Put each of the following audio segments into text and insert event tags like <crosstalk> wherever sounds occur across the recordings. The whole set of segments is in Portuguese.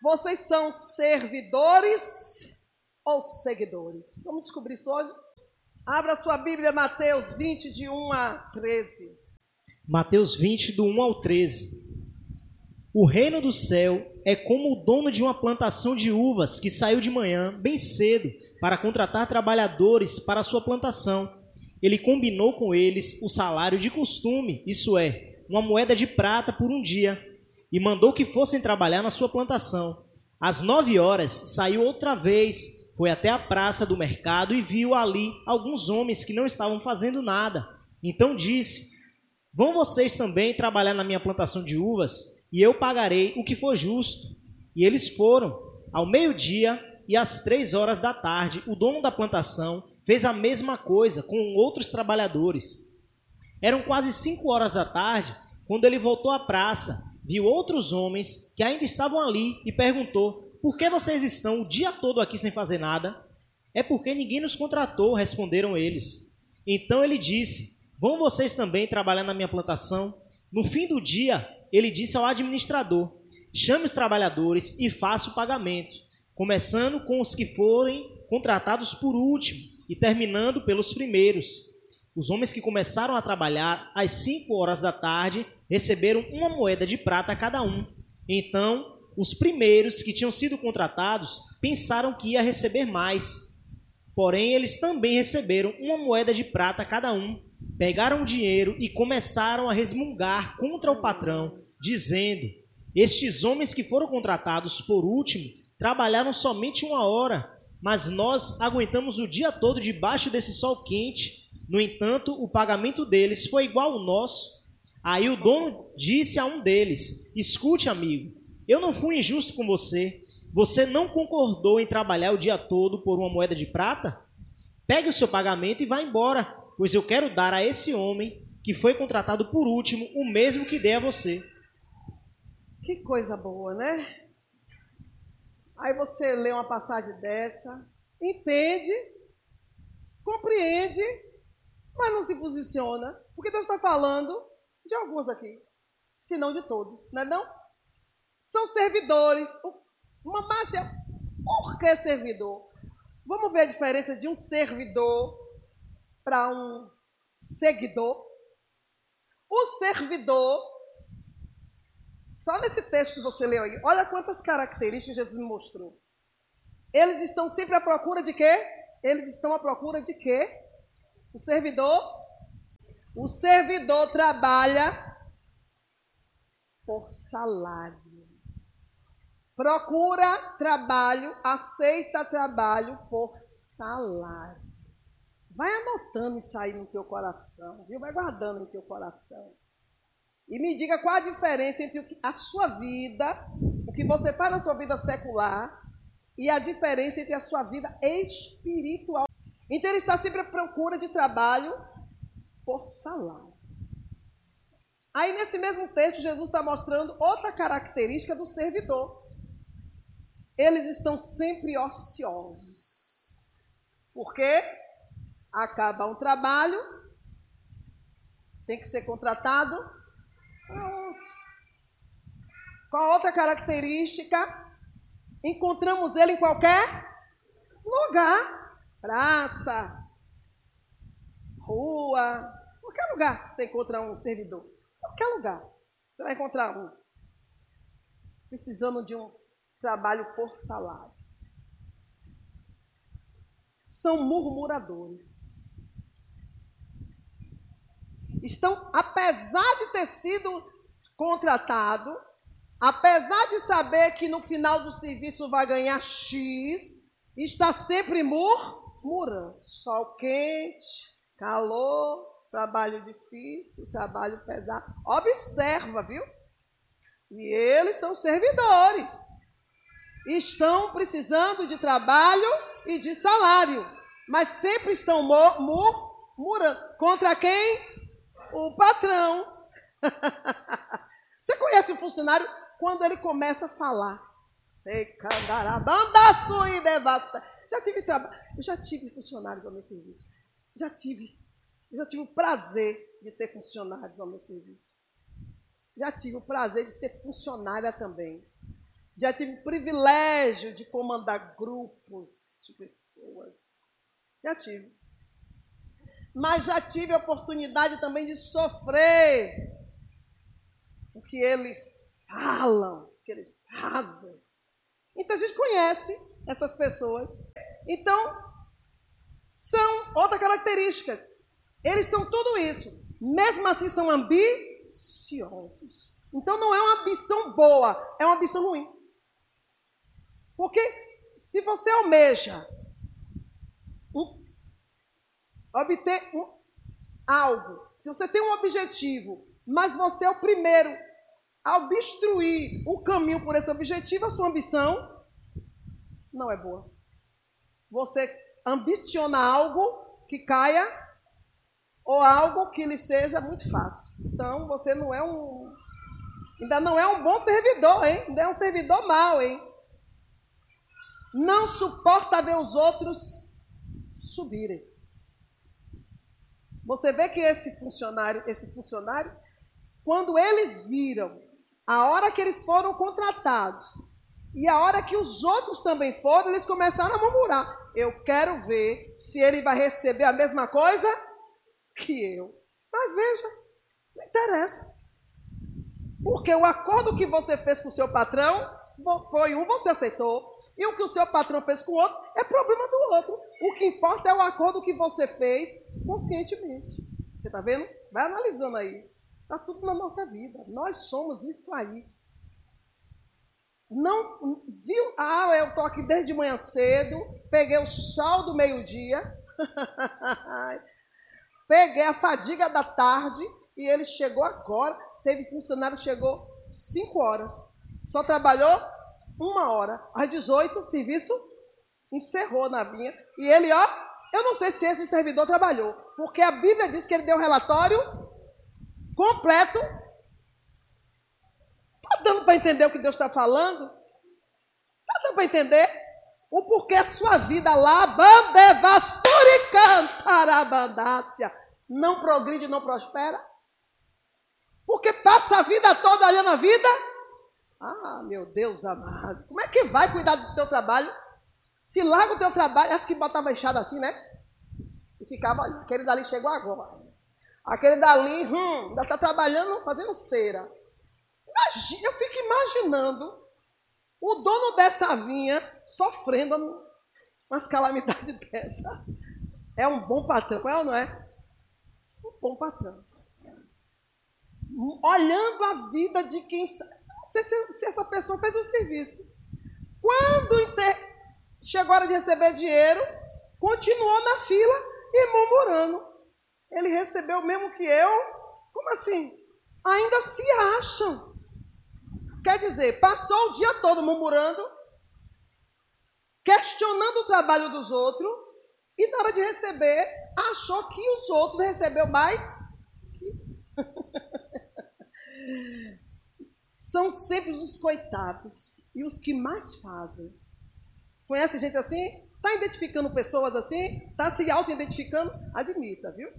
Vocês são servidores ou seguidores? Vamos descobrir isso hoje? Abra sua Bíblia, Mateus 20, de 1 a 13. Mateus 20, do 1 ao 13. O reino do céu é como o dono de uma plantação de uvas que saiu de manhã, bem cedo, para contratar trabalhadores para a sua plantação. Ele combinou com eles o salário de costume, isso é, uma moeda de prata por um dia e mandou que fossem trabalhar na sua plantação. Às nove horas, saiu outra vez, foi até a praça do mercado e viu ali alguns homens que não estavam fazendo nada. Então disse: Vão vocês também trabalhar na minha plantação de uvas, e eu pagarei o que for justo. E eles foram. Ao meio-dia e às três horas da tarde, o dono da plantação fez a mesma coisa com outros trabalhadores. Eram quase cinco horas da tarde quando ele voltou à praça viu outros homens que ainda estavam ali e perguntou: Por que vocês estão o dia todo aqui sem fazer nada? É porque ninguém nos contratou, responderam eles. Então ele disse: Vão vocês também trabalhar na minha plantação? No fim do dia, ele disse ao administrador: Chame os trabalhadores e faça o pagamento, começando com os que forem contratados por último e terminando pelos primeiros. Os homens que começaram a trabalhar às cinco horas da tarde receberam uma moeda de prata cada um. Então, os primeiros que tinham sido contratados pensaram que ia receber mais. Porém, eles também receberam uma moeda de prata cada um. Pegaram o dinheiro e começaram a resmungar contra o patrão, dizendo: Estes homens que foram contratados por último trabalharam somente uma hora, mas nós aguentamos o dia todo debaixo desse sol quente no entanto, o pagamento deles foi igual ao nosso. Aí o dono disse a um deles: Escute, amigo, eu não fui injusto com você. Você não concordou em trabalhar o dia todo por uma moeda de prata? Pegue o seu pagamento e vá embora, pois eu quero dar a esse homem que foi contratado por último o mesmo que dei a você. Que coisa boa, né? Aí você lê uma passagem dessa, entende, compreende mas não se posiciona, porque Deus está falando de alguns aqui, se não de todos, não é não? São servidores. Uma Márcia, por que servidor? Vamos ver a diferença de um servidor para um seguidor. O servidor, só nesse texto que você leu aí, olha quantas características Jesus me mostrou. Eles estão sempre à procura de quê? Eles estão à procura de quê? O servidor, o servidor trabalha por salário. Procura trabalho, aceita trabalho por salário. Vai anotando isso aí no teu coração, viu? Vai guardando no teu coração. E me diga qual a diferença entre a sua vida, o que você faz na sua vida secular, e a diferença entre a sua vida espiritual. Então ele está sempre à procura de trabalho por salário. Aí nesse mesmo texto, Jesus está mostrando outra característica do servidor. Eles estão sempre ociosos. Por quê? Acaba um trabalho, tem que ser contratado. Qual outra característica? Encontramos ele em qualquer lugar praça, rua, qualquer lugar você encontra um servidor. Qualquer lugar você vai encontrar um. Precisando de um trabalho por salário. São murmuradores. Estão, apesar de ter sido contratado, apesar de saber que no final do serviço vai ganhar X, está sempre mur murando. Sol quente, calor, trabalho difícil, trabalho pesado. Observa, viu? E eles são servidores. Estão precisando de trabalho e de salário. Mas sempre estão murmurando. Contra quem? O patrão. <laughs> Você conhece o funcionário quando ele começa a falar. Ei, candarabanda, sui, devasta. Já tive trabalho, eu já tive funcionários ao meu serviço. Já tive. Eu já tive o prazer de ter funcionários ao meu serviço. Já tive o prazer de ser funcionária também. Já tive o privilégio de comandar grupos de pessoas. Já tive. Mas já tive a oportunidade também de sofrer o que eles falam, o que eles fazem. Então a gente conhece essas pessoas. Então, são outras características. Eles são tudo isso. Mesmo assim, são ambiciosos. Então, não é uma ambição boa, é uma ambição ruim. Porque se você almeja um, obter um, algo, se você tem um objetivo, mas você é o primeiro a obstruir o caminho por esse objetivo, a sua ambição não é boa. Você ambiciona algo que caia ou algo que lhe seja muito fácil. Então, você não é um. Ainda não é um bom servidor, hein? Ainda é um servidor mau, hein? Não suporta ver os outros subirem. Você vê que esse funcionário, esses funcionários, quando eles viram a hora que eles foram contratados e a hora que os outros também foram, eles começaram a murmurar. Eu quero ver se ele vai receber a mesma coisa que eu. Mas veja, não interessa. Porque o acordo que você fez com o seu patrão foi um, você aceitou. E o que o seu patrão fez com o outro é problema do outro. O que importa é o acordo que você fez conscientemente. Você está vendo? Vai analisando aí. Está tudo na nossa vida. Nós somos isso aí. Não viu? Ah, eu estou aqui desde manhã cedo, peguei o sol do meio-dia, <laughs> peguei a fadiga da tarde e ele chegou agora. Teve funcionário chegou 5 horas, só trabalhou uma hora. Às 18, o serviço encerrou na minha. E ele, ó, eu não sei se esse servidor trabalhou, porque a Bíblia diz que ele deu um relatório completo Está dando para entender o que Deus está falando? Está dando para entender? O porquê a sua vida lá, bandevasturi cantarabandácia, não progride, não prospera? Porque passa a vida toda olhando a vida? Ah, meu Deus amado, como é que vai cuidar do teu trabalho? Se larga o teu trabalho, acho que botava enxada assim, né? E ficava, aquele dali chegou agora. Aquele dali, hum, ainda está trabalhando, fazendo cera. Eu fico imaginando o dono dessa vinha sofrendo umas calamidades <laughs> dessa. É um bom patrão, é ou não é? Um bom patrão. Olhando a vida de quem. Não sei se, se essa pessoa fez um serviço. Quando inter... chegou a hora de receber dinheiro, continuou na fila e murmurando. Ele recebeu mesmo que eu. Como assim? Ainda se acham. Quer dizer, passou o dia todo murmurando, questionando o trabalho dos outros, e na hora de receber, achou que os outros recebeu mais. <laughs> São sempre os coitados e os que mais fazem. Conhece gente assim? Está identificando pessoas assim? Está se auto-identificando? Admita, viu?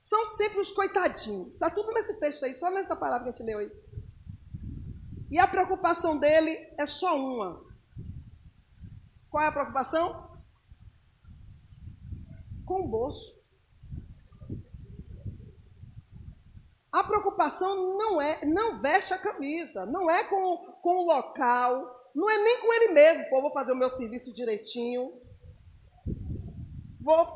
São sempre os coitadinhos. Está tudo nesse texto aí, só nessa palavra que a gente leu aí. E a preocupação dele é só uma. Qual é a preocupação? Com o bolso. A preocupação não é, não veste a camisa, não é com, com o local, não é nem com ele mesmo. Pô, vou fazer o meu serviço direitinho, vou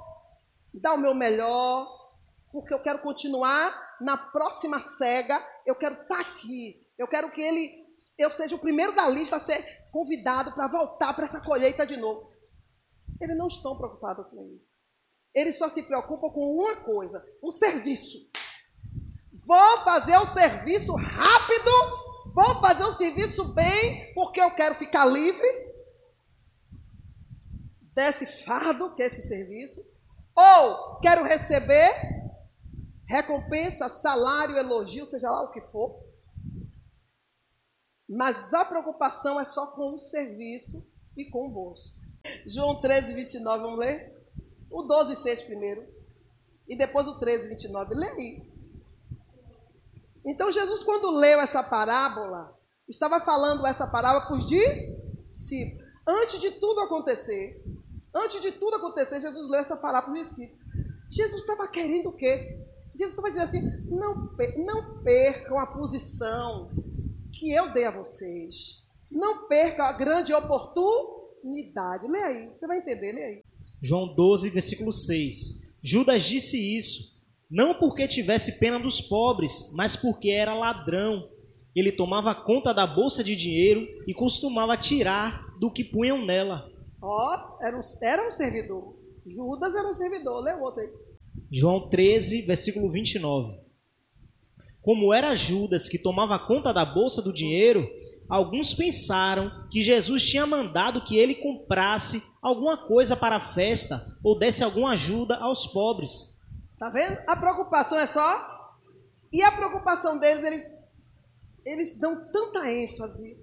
dar o meu melhor, porque eu quero continuar na próxima cega, eu quero estar tá aqui, eu quero que ele eu seja o primeiro da lista a ser convidado para voltar para essa colheita de novo. Eles não estão preocupados com isso. Eles só se preocupam com uma coisa: o serviço. Vou fazer o serviço rápido, vou fazer o serviço bem, porque eu quero ficar livre desse fardo que é esse serviço, ou quero receber recompensa, salário, elogio, seja lá o que for, mas a preocupação é só com o serviço e com o bolso. João 13, 29, vamos ler? O 12, 6 primeiro. E depois o 13, 29. Lê aí. Então Jesus, quando leu essa parábola, estava falando essa parábola por discípulos. Antes de tudo acontecer, antes de tudo acontecer, Jesus leu essa parábola para os discípulos. Jesus estava querendo o quê? Jesus estava dizendo assim: não, não percam a posição que eu dei a vocês. Não percam a grande oportunidade. Lê aí, você vai entender, lê aí. João 12, versículo 6. Judas disse isso, não porque tivesse pena dos pobres, mas porque era ladrão. Ele tomava conta da bolsa de dinheiro e costumava tirar do que punham nela. Ó, oh, era, um, era um servidor. Judas era um servidor. Lê o outro aí. João 13, versículo 29. Como era Judas que tomava conta da bolsa do dinheiro, alguns pensaram que Jesus tinha mandado que ele comprasse alguma coisa para a festa ou desse alguma ajuda aos pobres. Tá vendo? A preocupação é só. E a preocupação deles, eles, eles dão tanta ênfase.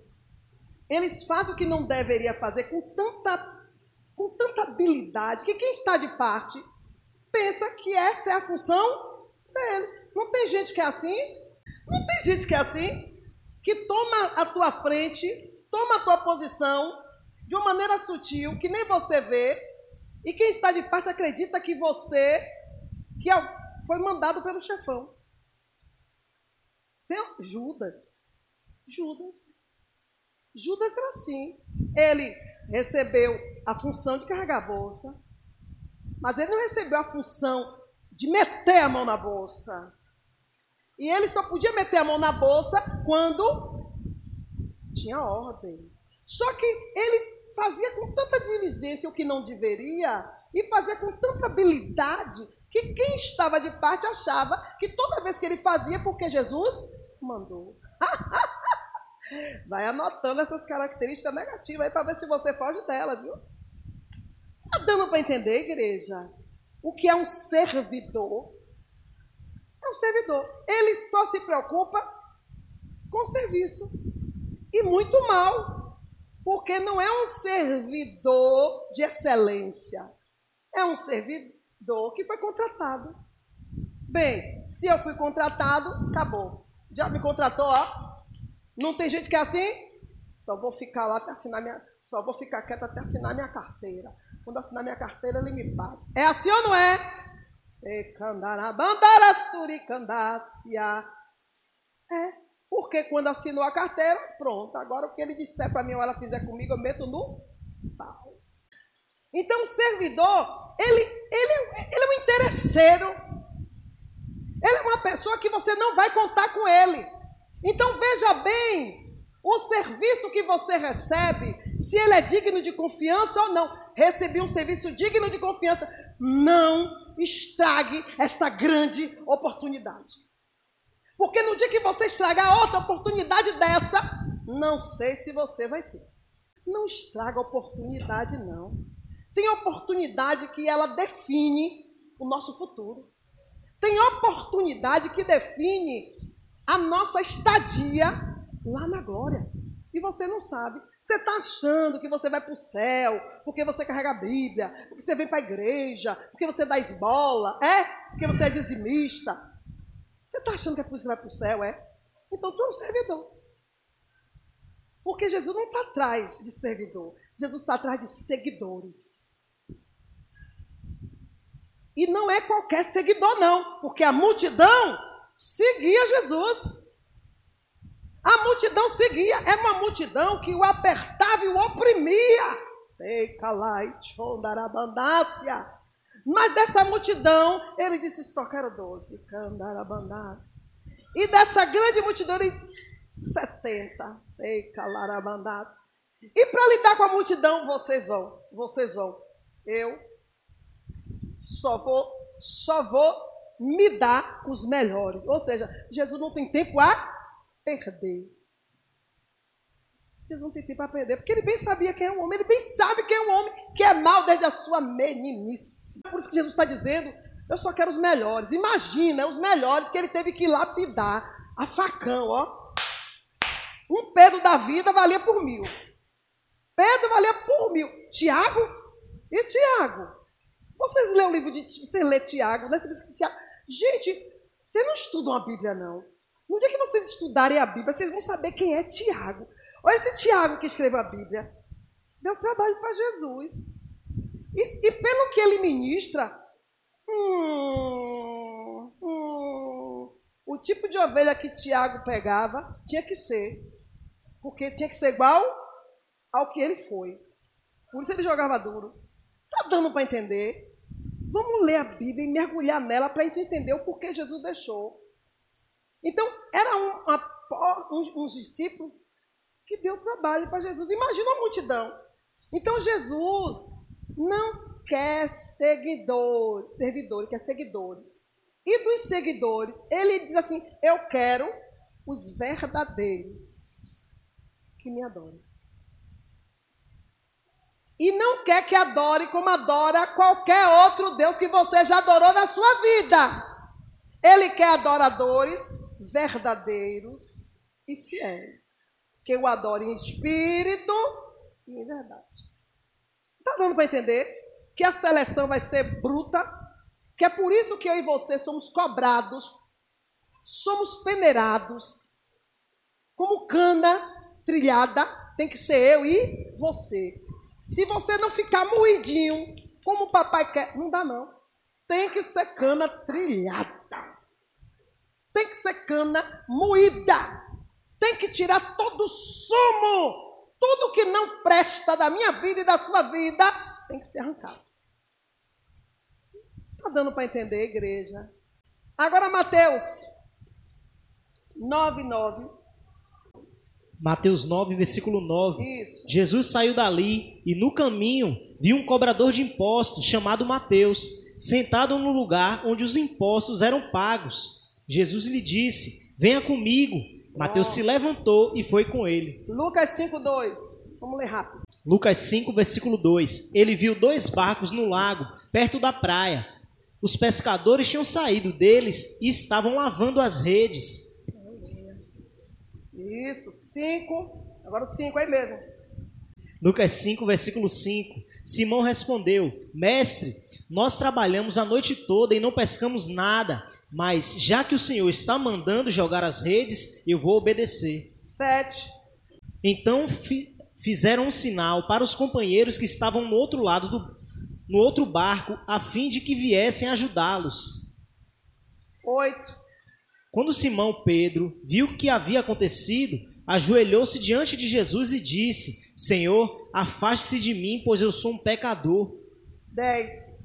Eles fazem o que não deveria fazer com tanta, com tanta habilidade que quem está de parte pensa que essa é a função dele. Não tem gente que é assim? Não tem gente que é assim? Que toma a tua frente, toma a tua posição de uma maneira sutil, que nem você vê, e quem está de parte acredita que você que é foi mandado pelo chefão. Tem Judas. Judas. Judas era assim. Ele recebeu a função de carregar a bolsa, mas ele não recebeu a função de meter a mão na bolsa. E ele só podia meter a mão na bolsa quando tinha ordem. Só que ele fazia com tanta diligência o que não deveria e fazia com tanta habilidade que quem estava de parte achava que toda vez que ele fazia porque Jesus mandou. <laughs> Vai anotando essas características negativas aí para ver se você foge delas, viu? Está dando para entender, igreja? O que é um servidor? É um servidor. Ele só se preocupa com serviço. E muito mal. Porque não é um servidor de excelência. É um servidor que foi contratado. Bem, se eu fui contratado, acabou. Já me contratou, ó. Não tem gente que é assim? Só vou ficar lá até assinar minha. Só vou ficar quieta até assinar minha carteira. Quando assinar minha carteira, ele me paga. É assim ou não é? É. Porque quando assinou a carteira, pronto. Agora o que ele disser para mim ou ela fizer comigo, eu meto no pau. Então o servidor, ele, ele, ele é um interesseiro. Ele é uma pessoa que você não vai contar com ele. Então veja bem o serviço que você recebe, se ele é digno de confiança ou não recebi um serviço digno de confiança. Não estrague esta grande oportunidade. Porque no dia que você estragar outra oportunidade dessa, não sei se você vai ter. Não estraga a oportunidade, não. Tem oportunidade que ela define o nosso futuro. Tem oportunidade que define a nossa estadia lá na glória. E você não sabe. Você está achando que você vai para o céu porque você carrega a Bíblia, porque você vem para a igreja, porque você dá esmola, é? Porque você é dizimista. Você está achando que é por isso que você vai para o céu, é? Então tu é um servidor. Porque Jesus não está atrás de servidor, Jesus está atrás de seguidores. E não é qualquer seguidor, não, porque a multidão seguia Jesus. A multidão seguia, era uma multidão que o apertava e o oprimia. Mas dessa multidão, ele disse: só quero doze. Candarabandácia. E dessa grande multidão, ele 70. E para lidar com a multidão, vocês vão, vocês vão. Eu só vou, só vou me dar os melhores. Ou seja, Jesus não tem tempo a perder. Jesus não tem tempo para perder, porque ele bem sabia quem é um homem, ele bem sabe quem é um homem que é mal desde a sua meninice. Por isso que Jesus está dizendo: eu só quero os melhores. Imagina, os melhores que ele teve que lapidar a facão, ó. Um Pedro da vida valia por mil. Pedro valia por mil. Tiago? E Tiago? Vocês lêem o livro de. Você lê Tiago, né? Você Tiago. Gente, você não estuda uma Bíblia, não. No dia que vocês estudarem a Bíblia, vocês vão saber quem é Tiago. Olha esse Tiago que escreveu a Bíblia. Deu trabalho para Jesus. E, e, pelo que ele ministra, hum, hum, o tipo de ovelha que Tiago pegava tinha que ser. Porque tinha que ser igual ao que ele foi. Por isso ele jogava duro. Está dando para entender? Vamos ler a Bíblia e mergulhar nela para a gente entender o porquê Jesus deixou. Então, era uma, uns, uns discípulos que deu trabalho para Jesus. Imagina a multidão. Então, Jesus não quer seguidores, servidores, quer seguidores. E dos seguidores, ele diz assim: Eu quero os verdadeiros que me adorem. E não quer que adore como adora qualquer outro Deus que você já adorou na sua vida. Ele quer adoradores verdadeiros e fiéis. Que o adorem em espírito e em verdade. Está dando para entender que a seleção vai ser bruta? Que é por isso que eu e você somos cobrados, somos peneirados, como cana trilhada, tem que ser eu e você. Se você não ficar moidinho, como o papai quer, não dá não. Tem que ser cana trilhada. Tem que ser cana moída. Tem que tirar todo o sumo. Tudo que não presta da minha vida e da sua vida tem que ser arrancado. Está dando para entender, igreja? Agora, Mateus 9, 9. Mateus 9, versículo 9. Isso. Jesus saiu dali e no caminho viu um cobrador de impostos chamado Mateus, sentado no lugar onde os impostos eram pagos. Jesus lhe disse: Venha comigo. Mateus se levantou e foi com ele. Lucas 5, 2. Vamos ler rápido. Lucas 5, versículo 2. Ele viu dois barcos no lago, perto da praia. Os pescadores tinham saído deles e estavam lavando as redes. Isso, 5. Agora o 5 aí mesmo. Lucas 5, versículo 5. Simão respondeu: Mestre, nós trabalhamos a noite toda e não pescamos nada, mas já que o Senhor está mandando jogar as redes, eu vou obedecer. 7. Então fi, fizeram um sinal para os companheiros que estavam no outro lado do no outro barco, a fim de que viessem ajudá-los. 8. Quando Simão Pedro viu o que havia acontecido, ajoelhou-se diante de Jesus e disse: Senhor, afaste-se de mim, pois eu sou um pecador. 10.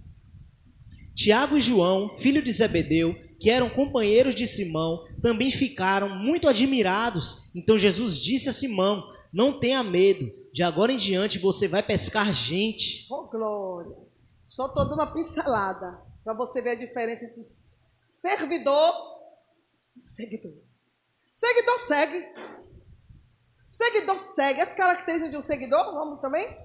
Tiago e João, filho de Zebedeu, que eram companheiros de Simão, também ficaram muito admirados. Então Jesus disse a Simão: Não tenha medo, de agora em diante você vai pescar gente. Oh, glória! Só estou dando uma pincelada para você ver a diferença entre servidor Seguidor. Seguidor segue. Seguidor segue. As características de um seguidor, vamos também?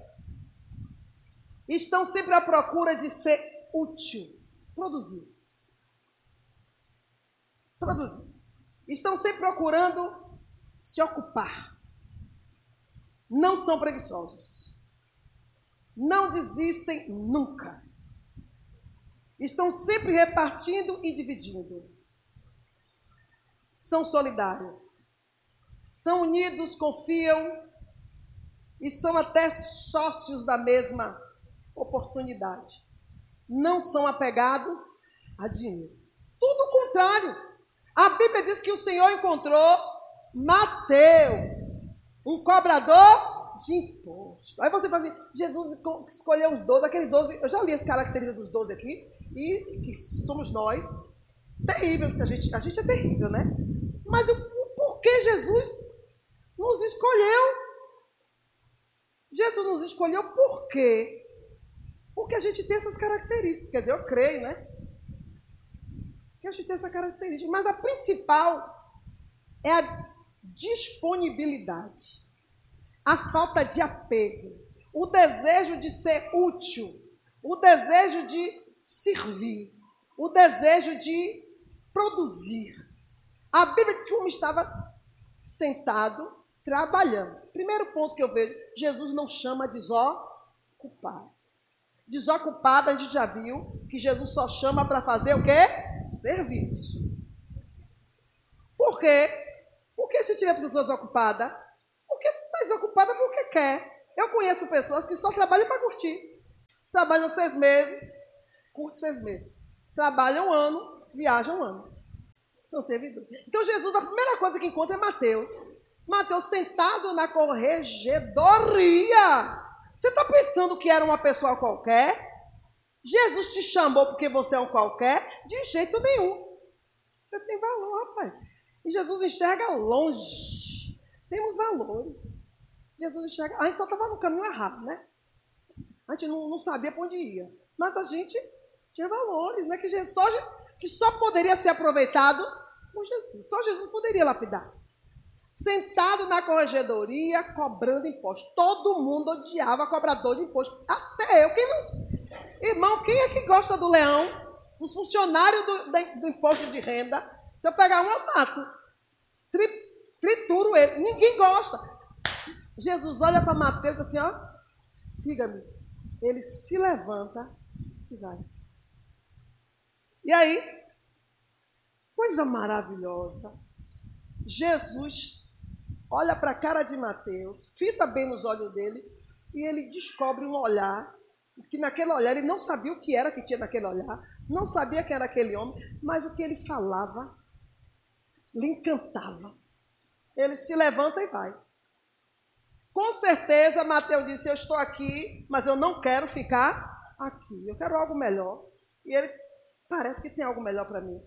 Estão sempre à procura de ser útil. Produzir. Produzir. Estão sempre procurando se ocupar. Não são preguiçosos. Não desistem nunca. Estão sempre repartindo e dividindo são solidários, são unidos, confiam e são até sócios da mesma oportunidade. Não são apegados a dinheiro. Tudo o contrário. A Bíblia diz que o Senhor encontrou Mateus, um cobrador de imposto. Aí você fala assim, Jesus escolheu os 12, aqueles 12, eu já li as características dos 12 aqui, e que somos nós, terríveis, que a gente, a gente é terrível, né? Mas o, o porquê Jesus nos escolheu? Jesus nos escolheu por quê? Porque a gente tem essas características. Quer dizer, eu creio, né? Que a gente tem essa característica. Mas a principal é a disponibilidade, a falta de apego, o desejo de ser útil, o desejo de servir, o desejo de produzir. A Bíblia diz que o homem estava sentado, trabalhando. Primeiro ponto que eu vejo, Jesus não chama desocupado. Desocupado, a gente já viu que Jesus só chama para fazer o quê? Serviço. Por quê? Porque se tiver pessoas ocupadas, porque está desocupada porque quer. Eu conheço pessoas que só trabalham para curtir. Trabalham seis meses, curte seis meses. Trabalham um ano, viajam um ano. São servidores. Então Jesus, a primeira coisa que encontra é Mateus. Mateus sentado na corregedoria. Você está pensando que era uma pessoa qualquer? Jesus te chamou porque você é um qualquer? De jeito nenhum. Você tem valor, rapaz. E Jesus enxerga longe. Temos valores. Jesus enxerga. A gente só estava no caminho errado, né? A gente não, não sabia para onde ia. Mas a gente tinha valores, né? Que, Jesus, só, que só poderia ser aproveitado por Jesus. Só Jesus poderia lapidar. Sentado na corregedoria, cobrando imposto. Todo mundo odiava cobrador de imposto. Até eu. Quem não, Irmão, quem é que gosta do leão? Os funcionários do, do, do imposto de renda. Se eu pegar um, eu mato. Tri, trituro ele. Ninguém gosta. Jesus olha para Mateus e diz assim: ó, siga-me. Ele se levanta e vai. E aí, coisa maravilhosa. Jesus olha para a cara de Mateus, fita bem nos olhos dele e ele descobre um olhar que naquele olhar ele não sabia o que era que tinha naquele olhar, não sabia quem era aquele homem, mas o que ele falava lhe encantava. Ele se levanta e vai. Com certeza, Mateus disse: Eu estou aqui, mas eu não quero ficar aqui. Eu quero algo melhor. E ele parece que tem algo melhor para mim.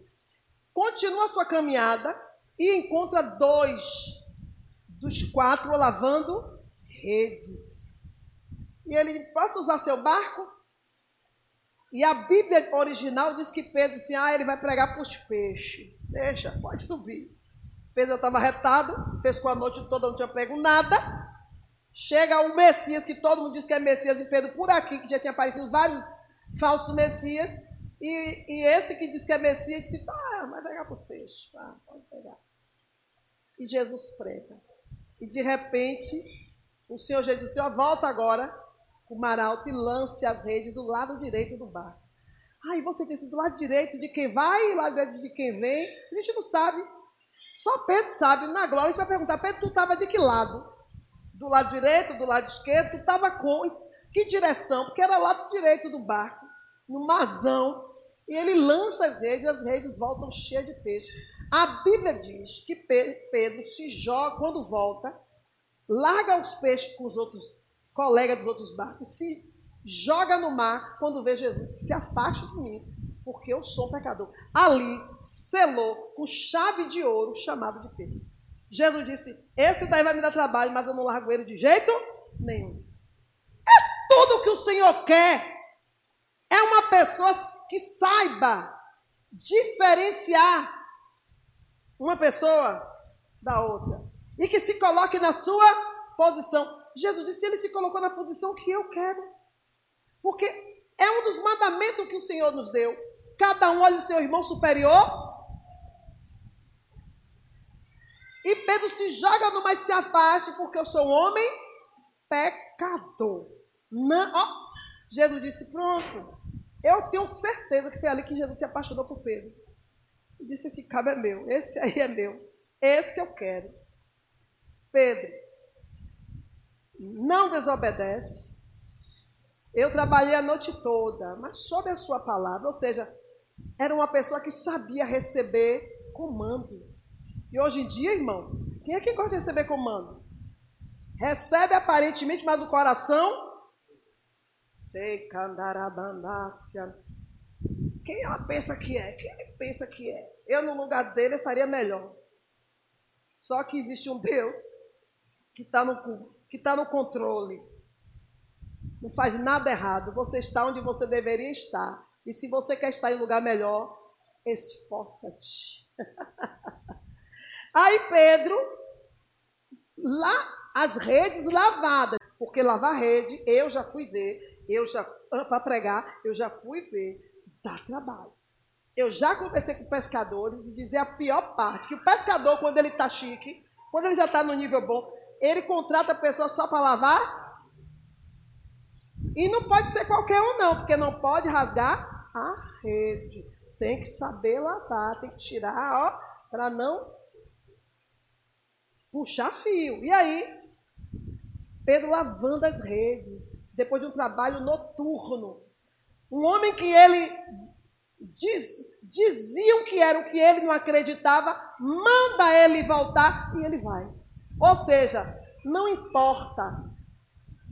Continua sua caminhada e encontra dois dos quatro lavando redes. E ele, posso usar seu barco? E a Bíblia original diz que Pedro disse, ah, ele vai pregar para os peixes. Deixa, pode subir. Pedro estava retado, pescou a noite toda, não tinha pego nada. Chega o Messias, que todo mundo diz que é Messias, e Pedro por aqui, que já tinha aparecido vários falsos Messias. E, e esse que diz que é Messias, disse, ah, vai pegar para os peixes. Ah, pode pegar. E Jesus prega. E de repente, o Senhor já disse, ó, volta agora o maralto e lance as redes do lado direito do barco. Aí você pensa do lado direito de quem vai e lado direito de quem vem. A gente não sabe. Só Pedro sabe. Na glória a gente vai perguntar, Pedro, tu estava de que lado? Do lado direito, do lado esquerdo? Tu estava com que direção? Porque era o lado direito do barco, no mazão. E ele lança as redes, as redes voltam cheias de peixe. A Bíblia diz que Pedro se joga, quando volta, larga os peixes com os outros colega dos outros barcos, se joga no mar quando vê Jesus. Se afaste de mim, porque eu sou um pecador. Ali selou com chave de ouro chamado de Pedro. Jesus disse: Esse daí vai me dar trabalho, mas eu não largo ele de jeito nenhum. É tudo que o Senhor quer. É uma pessoa que saiba diferenciar uma pessoa da outra e que se coloque na sua posição. Jesus disse, ele se colocou na posição que eu quero. Porque é um dos mandamentos que o Senhor nos deu. Cada um olhe o seu irmão superior. E Pedro se joga no mais se afaste, porque eu sou um homem pecador. Não, ó, Jesus disse: Pronto, eu tenho certeza que foi ali que Jesus se apaixonou por Pedro. E disse: Esse cabo é meu, esse aí é meu, esse eu quero. Pedro, não desobedece. Eu trabalhei a noite toda, mas sob a sua palavra, ou seja, era uma pessoa que sabia receber comando. E hoje em dia, irmão, quem é que gosta de receber comando? Recebe aparentemente, mas o coração. Quem ela pensa que é? Quem ele pensa que é? Eu, no lugar dele, faria melhor. Só que existe um Deus que está no que está no controle. Não faz nada errado. Você está onde você deveria estar. E se você quer estar em lugar melhor, esforça-te. <laughs> Aí Pedro, lá as redes lavadas, porque lavar rede, eu já fui ver, eu já para pregar, eu já fui ver, dá trabalho. Eu já conversei com pescadores e dizer a pior parte, que o pescador, quando ele está chique, quando ele já está no nível bom, ele contrata a pessoa só para lavar. E não pode ser qualquer um, não, porque não pode rasgar a rede. Tem que saber lavar, tem que tirar, ó, para não puxar fio. E aí, Pedro lavando as redes, depois de um trabalho noturno. Um homem que ele diz, diziam que era o que ele não acreditava, manda ele voltar e ele vai. Ou seja, não importa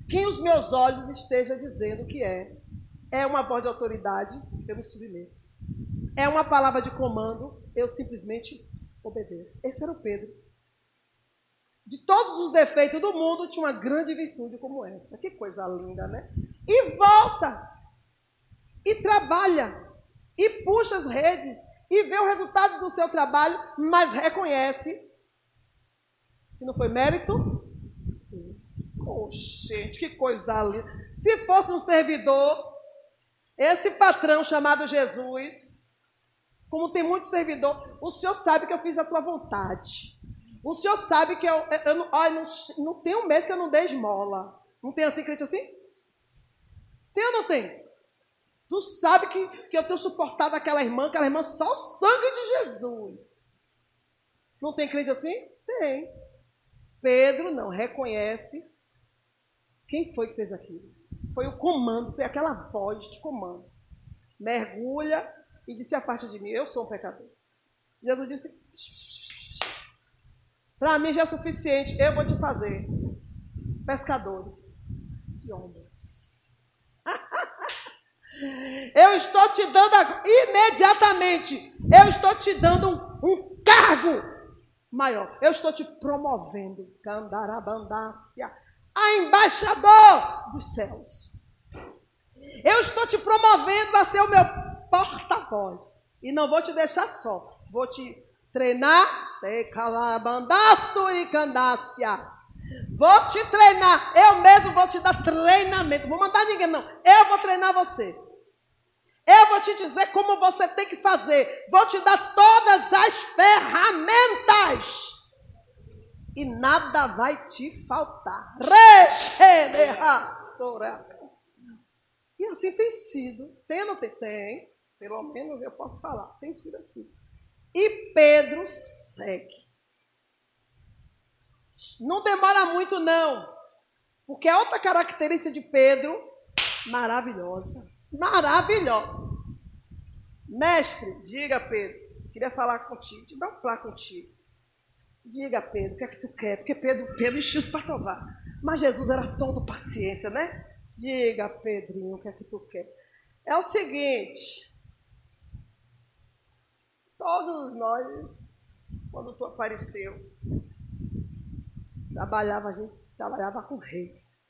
quem os meus olhos esteja dizendo que é. É uma voz de autoridade, eu me submeto. É uma palavra de comando, eu simplesmente obedeço. Esse era o Pedro. De todos os defeitos do mundo, tinha uma grande virtude como essa. Que coisa linda, né? E volta. E trabalha e puxa as redes e vê o resultado do seu trabalho, mas reconhece que não foi mérito. Oh, gente, que coisa linda. Se fosse um servidor, esse patrão chamado Jesus, como tem muito servidor, o senhor sabe que eu fiz a tua vontade. O senhor sabe que eu, eu, eu não, não, não tem um mês que eu não dei esmola. Não tem assim, crente assim? Tem ou não tem? Tu sabe que, que eu tenho suportado aquela irmã, aquela irmã só o sangue de Jesus. Não tem crente assim? Tem. Pedro não reconhece quem foi que fez aquilo. Foi o comando, foi aquela voz de comando. Mergulha e disse a parte de mim, eu sou um pecador. Jesus disse, para mim já é suficiente, eu vou te fazer pescadores de homens. <laughs> Eu estou te dando imediatamente, eu estou te dando um, um cargo maior. Eu estou te promovendo, Candarabandácia, a embaixador dos céus. Eu estou te promovendo a ser o meu porta-voz. E não vou te deixar só. Vou te treinar, calabandasto e candácia. Vou te treinar. Eu mesmo vou te dar treinamento. Vou mandar ninguém, não. Eu vou treinar você. Eu vou te dizer como você tem que fazer. Vou te dar todas as ferramentas. E nada vai te faltar. E assim tem sido. Tem ou não tem? Tem. Pelo menos eu posso falar. Tem sido assim. E Pedro segue. Não demora muito, não. Porque a outra característica de Pedro, maravilhosa maravilhosa. Mestre, diga Pedro, queria falar contigo, te dar um falar contigo. Diga Pedro, o que é que tu quer? Porque Pedro, Pedro encheu para tovar. Mas Jesus era todo paciência, né? Diga, Pedrinho, o que é que tu quer? É o seguinte, todos nós, quando tu apareceu, trabalhava, a gente trabalhava com reis.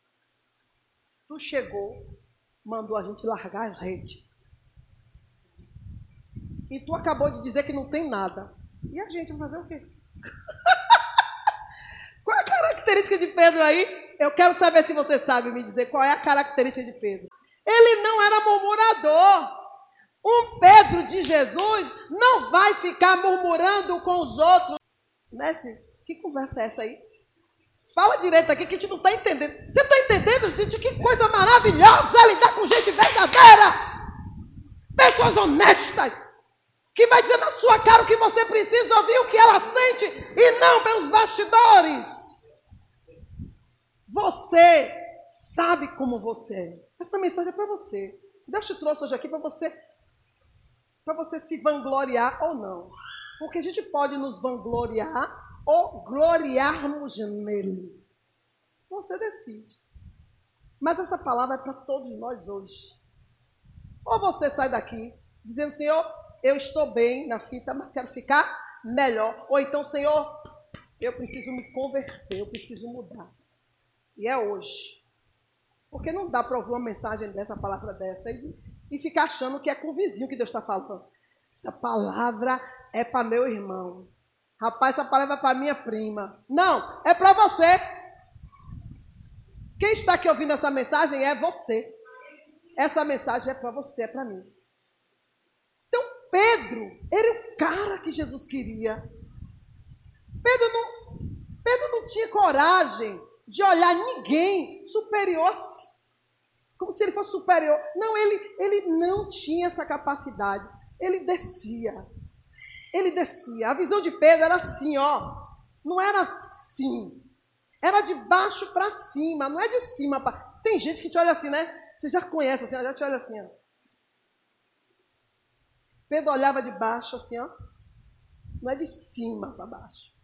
Tu chegou, mandou a gente largar a rede. E tu acabou de dizer que não tem nada. E a gente vai fazer o quê? <laughs> qual é a característica de Pedro aí? Eu quero saber se você sabe me dizer qual é a característica de Pedro. Ele não era murmurador. Um Pedro de Jesus não vai ficar murmurando com os outros. Né, Que conversa é essa aí? Fala direito aqui que a gente não está entendendo. Você entendendo, gente? Que coisa maravilhosa lidar com gente verdadeira. Pessoas honestas. Que vai dizer na sua cara o que você precisa ouvir, o que ela sente, e não pelos bastidores. Você sabe como você é. Essa mensagem é para você. Deus te trouxe hoje aqui para você para você se vangloriar ou não. Porque a gente pode nos vangloriar ou gloriarmos nele. Você decide. Mas essa palavra é para todos nós hoje. Ou você sai daqui dizendo, Senhor, eu estou bem na fita, mas quero ficar melhor. Ou então, Senhor, eu preciso me converter, eu preciso mudar. E é hoje. Porque não dá para ouvir uma mensagem dessa, palavra dessa, e, e ficar achando que é com o vizinho que Deus está falando. Essa palavra é para meu irmão. Rapaz, essa palavra é para minha prima. Não, é para você. Quem está aqui ouvindo essa mensagem é você. Essa mensagem é para você, é para mim. Então, Pedro era o cara que Jesus queria. Pedro não, Pedro não tinha coragem de olhar ninguém superior, como se ele fosse superior. Não, ele, ele não tinha essa capacidade. Ele descia ele descia. A visão de Pedro era assim, ó. Não era assim. Era de baixo para cima, não é de cima para. Tem gente que te olha assim, né? Você já conhece assim, já te olha assim, ó. Pedro olhava de baixo assim, ó. Não é de cima para baixo.